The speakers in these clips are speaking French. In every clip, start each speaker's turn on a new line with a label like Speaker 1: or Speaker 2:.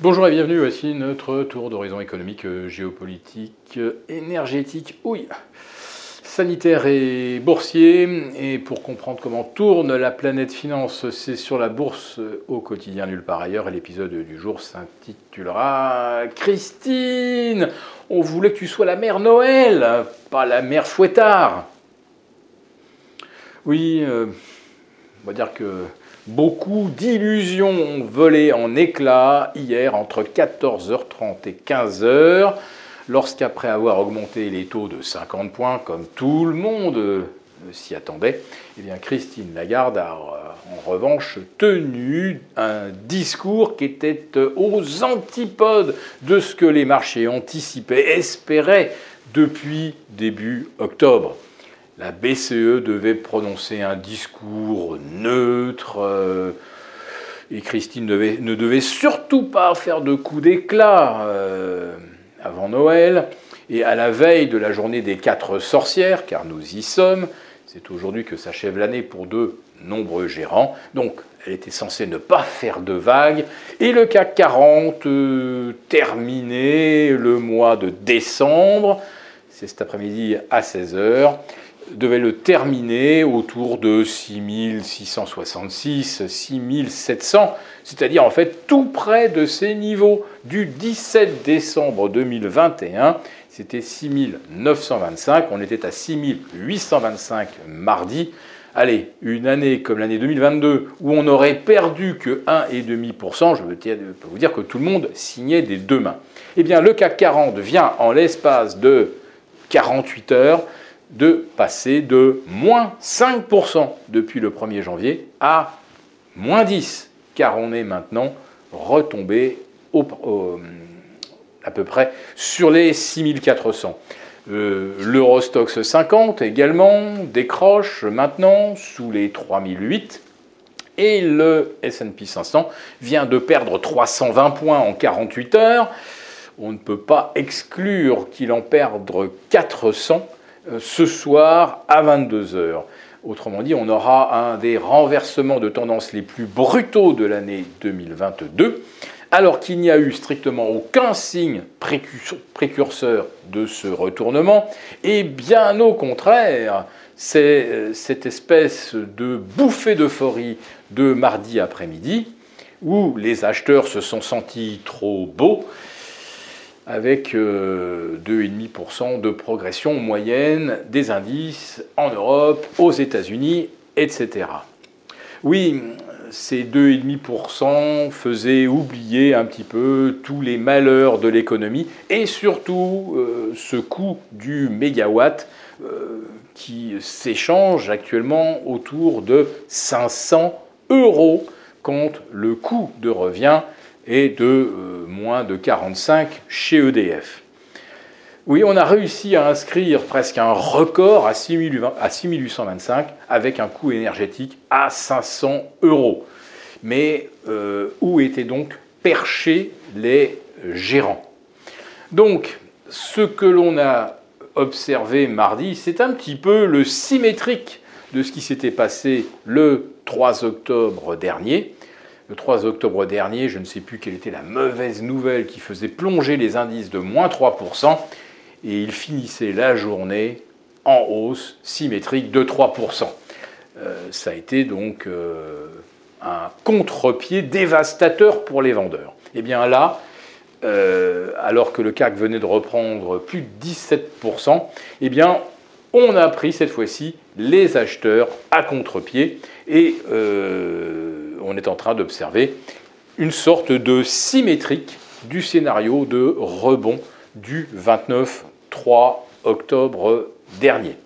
Speaker 1: Bonjour et bienvenue, voici notre tour d'horizon économique, géopolitique, énergétique, oui, sanitaire et boursier. Et pour comprendre comment tourne la planète finance, c'est sur la bourse au quotidien nulle part ailleurs. Et l'épisode du jour s'intitulera Christine, on voulait que tu sois la mère Noël, pas la mère Fouettard. Oui, euh, on va dire que Beaucoup d'illusions ont volé en éclats hier entre 14h30 et 15h, lorsqu'après avoir augmenté les taux de 50 points, comme tout le monde s'y attendait, eh bien Christine Lagarde a euh, en revanche tenu un discours qui était euh, aux antipodes de ce que les marchés anticipaient, espéraient depuis début octobre. La BCE devait prononcer un discours neutre et Christine ne devait surtout pas faire de coups d'éclat euh, avant Noël. Et à la veille de la journée des quatre sorcières, car nous y sommes, c'est aujourd'hui que s'achève l'année pour de nombreux gérants, donc elle était censée ne pas faire de vagues, et le CAC 40 euh, terminait le mois de décembre, c'est cet après-midi à 16h, devait le terminer autour de 6666, 6700, c'est-à-dire en fait tout près de ces niveaux du 17 décembre 2021. C'était 6925, on était à 6825 mardi. Allez, une année comme l'année 2022 où on n'aurait perdu que 1,5%, je peux vous dire que tout le monde signait des deux mains. Eh bien, le CAC 40 vient en l'espace de 48 heures de passer de moins 5% depuis le 1er janvier à moins 10, car on est maintenant retombé à peu près sur les 6400. Euh, L'Eurostox 50 également décroche maintenant sous les 3008 et le SP 500 vient de perdre 320 points en 48 heures. On ne peut pas exclure qu'il en perde 400 euh, ce soir à 22h. Autrement dit, on aura un des renversements de tendance les plus brutaux de l'année 2022, alors qu'il n'y a eu strictement aucun signe précurseur de ce retournement, et bien au contraire, c'est euh, cette espèce de bouffée d'euphorie de mardi après-midi, où les acheteurs se sont sentis trop beaux, avec 2,5% euh, de progression moyenne des indices en Europe, aux États-Unis, etc. Oui, ces 2,5% faisaient oublier un petit peu tous les malheurs de l'économie et surtout euh, ce coût du mégawatt euh, qui s'échange actuellement autour de 500 euros contre le coût de revient est de moins de 45 chez EDF. Oui, on a réussi à inscrire presque un record à 6825 avec un coût énergétique à 500 euros. Mais euh, où étaient donc perchés les gérants? Donc, ce que l'on a observé mardi, c'est un petit peu le symétrique de ce qui s'était passé le 3 octobre dernier. Le 3 octobre dernier, je ne sais plus quelle était la mauvaise nouvelle qui faisait plonger les indices de moins 3%, et il finissait la journée en hausse symétrique de 3%. Euh, ça a été donc euh, un contre-pied dévastateur pour les vendeurs. Et eh bien là, euh, alors que le CAC venait de reprendre plus de 17%, eh bien on a pris cette fois-ci les acheteurs à contre-pied et on est en train d'observer une sorte de symétrique du scénario de rebond du 29-3 octobre dernier.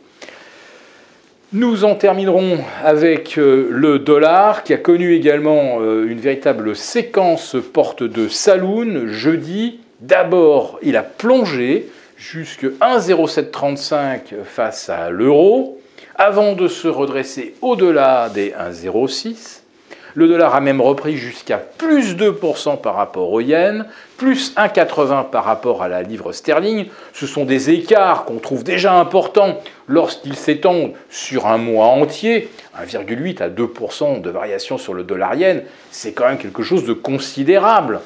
Speaker 1: Nous en terminerons avec euh, le dollar qui a connu également euh, une véritable séquence porte de saloon jeudi. D'abord, il a plongé jusque 1,0735 face à l'euro avant de se redresser au-delà des 1,06. Le dollar a même repris jusqu'à plus 2% par rapport au yen, plus 1,80 par rapport à la livre sterling. Ce sont des écarts qu'on trouve déjà importants lorsqu'ils s'étendent sur un mois entier. 1,8 à 2% de variation sur le dollar yen, c'est quand même quelque chose de considérable.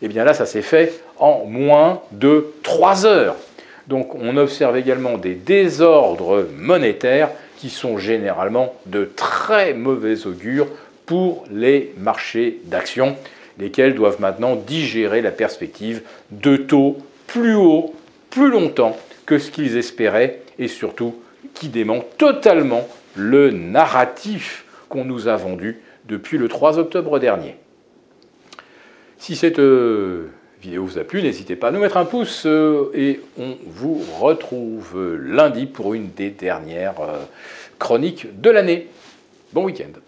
Speaker 1: eh bien là, ça s'est fait en moins de 3 heures. Donc on observe également des désordres monétaires qui sont généralement de très mauvais augure pour les marchés d'actions, lesquels doivent maintenant digérer la perspective de taux plus hauts, plus longtemps que ce qu'ils espéraient et surtout qui dément totalement le narratif qu'on nous a vendu depuis le 3 octobre dernier. Si cette euh, vidéo vous a plu, n'hésitez pas à nous mettre un pouce euh, et on vous retrouve lundi pour une des dernières euh, chroniques de l'année. Bon week-end